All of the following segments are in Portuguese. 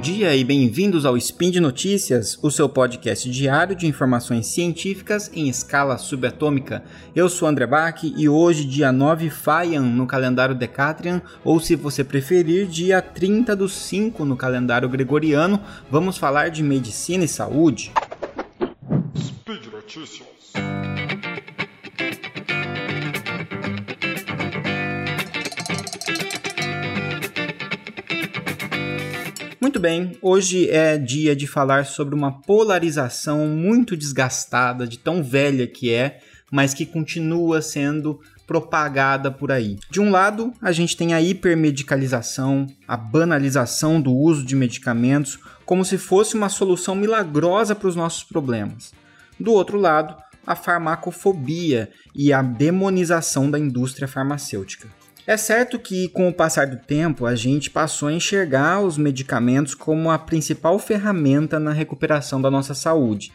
dia e bem-vindos ao Spin de Notícias, o seu podcast diário de informações científicas em escala subatômica. Eu sou André Bach e hoje, dia 9 Faian no calendário Decatrian, ou se você preferir, dia 30 do 5 no calendário gregoriano, vamos falar de medicina e saúde. Speed Notícias. Muito bem, hoje é dia de falar sobre uma polarização muito desgastada, de tão velha que é, mas que continua sendo propagada por aí. De um lado, a gente tem a hipermedicalização, a banalização do uso de medicamentos, como se fosse uma solução milagrosa para os nossos problemas. Do outro lado, a farmacofobia e a demonização da indústria farmacêutica. É certo que, com o passar do tempo, a gente passou a enxergar os medicamentos como a principal ferramenta na recuperação da nossa saúde.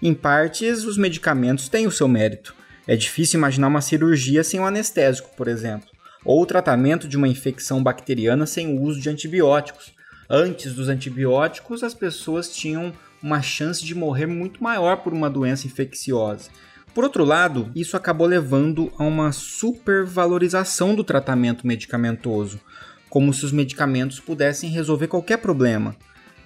Em partes, os medicamentos têm o seu mérito. É difícil imaginar uma cirurgia sem um anestésico, por exemplo, ou o tratamento de uma infecção bacteriana sem o uso de antibióticos. Antes dos antibióticos, as pessoas tinham uma chance de morrer muito maior por uma doença infecciosa. Por outro lado, isso acabou levando a uma supervalorização do tratamento medicamentoso, como se os medicamentos pudessem resolver qualquer problema.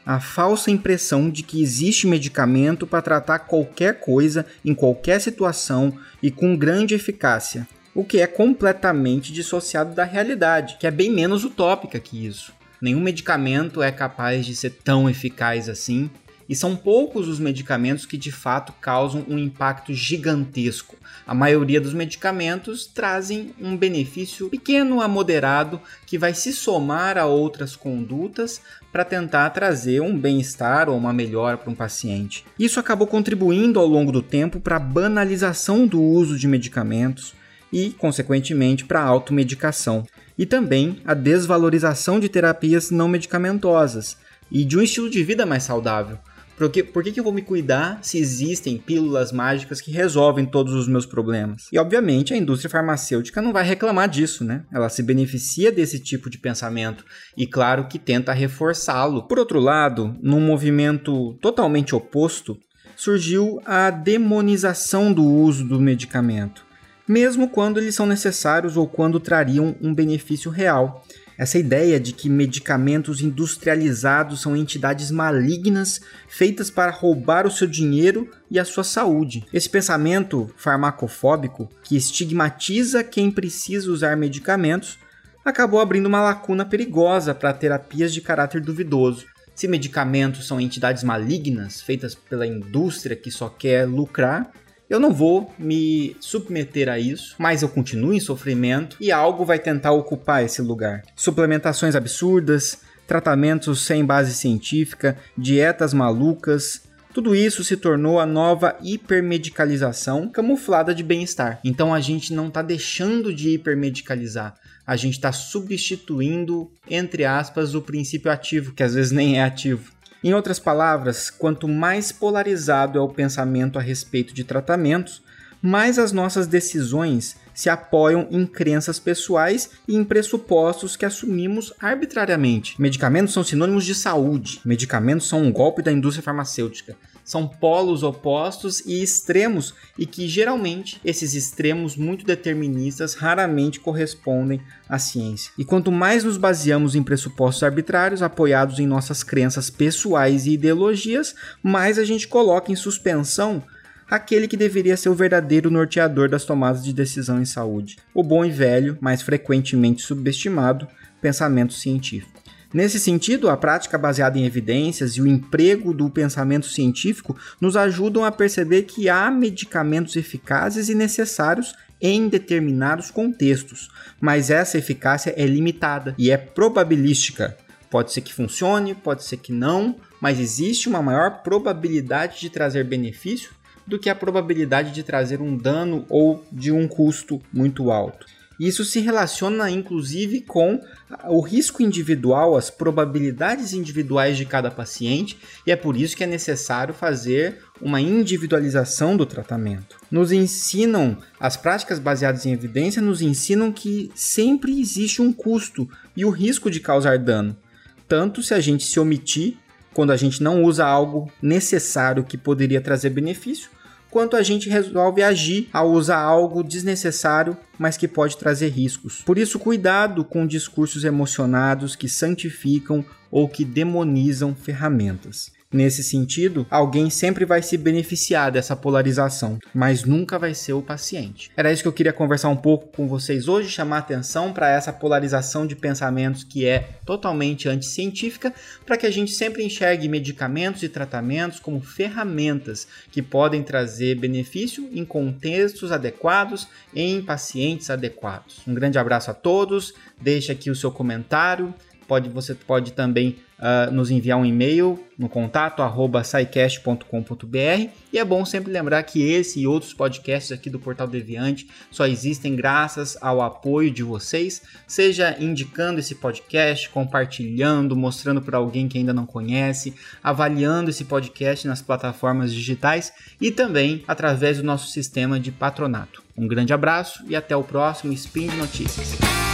A falsa impressão de que existe medicamento para tratar qualquer coisa em qualquer situação e com grande eficácia, o que é completamente dissociado da realidade, que é bem menos utópica que isso. Nenhum medicamento é capaz de ser tão eficaz assim e são poucos os medicamentos que de fato causam um impacto gigantesco. A maioria dos medicamentos trazem um benefício pequeno a moderado que vai se somar a outras condutas para tentar trazer um bem-estar ou uma melhora para um paciente. Isso acabou contribuindo ao longo do tempo para a banalização do uso de medicamentos e, consequentemente, para a automedicação. E também a desvalorização de terapias não medicamentosas e de um estilo de vida mais saudável por que, por que, que eu vou me cuidar se existem pílulas mágicas que resolvem todos os meus problemas? E obviamente a indústria farmacêutica não vai reclamar disso, né? Ela se beneficia desse tipo de pensamento e, claro, que tenta reforçá-lo. Por outro lado, num movimento totalmente oposto, surgiu a demonização do uso do medicamento, mesmo quando eles são necessários ou quando trariam um benefício real. Essa ideia de que medicamentos industrializados são entidades malignas feitas para roubar o seu dinheiro e a sua saúde. Esse pensamento farmacofóbico, que estigmatiza quem precisa usar medicamentos, acabou abrindo uma lacuna perigosa para terapias de caráter duvidoso. Se medicamentos são entidades malignas feitas pela indústria que só quer lucrar, eu não vou me submeter a isso, mas eu continuo em sofrimento e algo vai tentar ocupar esse lugar. Suplementações absurdas, tratamentos sem base científica, dietas malucas, tudo isso se tornou a nova hipermedicalização camuflada de bem-estar. Então a gente não está deixando de hipermedicalizar, a gente está substituindo, entre aspas, o princípio ativo, que às vezes nem é ativo. Em outras palavras, quanto mais polarizado é o pensamento a respeito de tratamentos, mais as nossas decisões se apoiam em crenças pessoais e em pressupostos que assumimos arbitrariamente. Medicamentos são sinônimos de saúde, medicamentos são um golpe da indústria farmacêutica são polos opostos e extremos, e que geralmente esses extremos muito deterministas raramente correspondem à ciência. E quanto mais nos baseamos em pressupostos arbitrários apoiados em nossas crenças pessoais e ideologias, mais a gente coloca em suspensão aquele que deveria ser o verdadeiro norteador das tomadas de decisão em saúde, o bom e velho, mais frequentemente subestimado, pensamento científico. Nesse sentido, a prática baseada em evidências e o emprego do pensamento científico nos ajudam a perceber que há medicamentos eficazes e necessários em determinados contextos, mas essa eficácia é limitada e é probabilística. Pode ser que funcione, pode ser que não, mas existe uma maior probabilidade de trazer benefício do que a probabilidade de trazer um dano ou de um custo muito alto. Isso se relaciona inclusive com o risco individual, as probabilidades individuais de cada paciente, e é por isso que é necessário fazer uma individualização do tratamento. Nos ensinam, as práticas baseadas em evidência nos ensinam que sempre existe um custo e o risco de causar dano, tanto se a gente se omitir quando a gente não usa algo necessário que poderia trazer benefício, quanto a gente resolve agir ao usar algo desnecessário, mas que pode trazer riscos. Por isso, cuidado com discursos emocionados que santificam ou que demonizam ferramentas. Nesse sentido, alguém sempre vai se beneficiar dessa polarização, mas nunca vai ser o paciente. Era isso que eu queria conversar um pouco com vocês hoje, chamar atenção para essa polarização de pensamentos que é totalmente anticientífica, para que a gente sempre enxergue medicamentos e tratamentos como ferramentas que podem trazer benefício em contextos adequados, em pacientes adequados. Um grande abraço a todos, deixe aqui o seu comentário, pode, você pode também uh, nos enviar um e-mail no contato arroba e é bom sempre lembrar que esse e outros podcasts aqui do Portal Deviante só existem graças ao apoio de vocês, seja indicando esse podcast, compartilhando, mostrando para alguém que ainda não conhece, avaliando esse podcast nas plataformas digitais e também através do nosso sistema de patronato. Um grande abraço e até o próximo Spin de Notícias.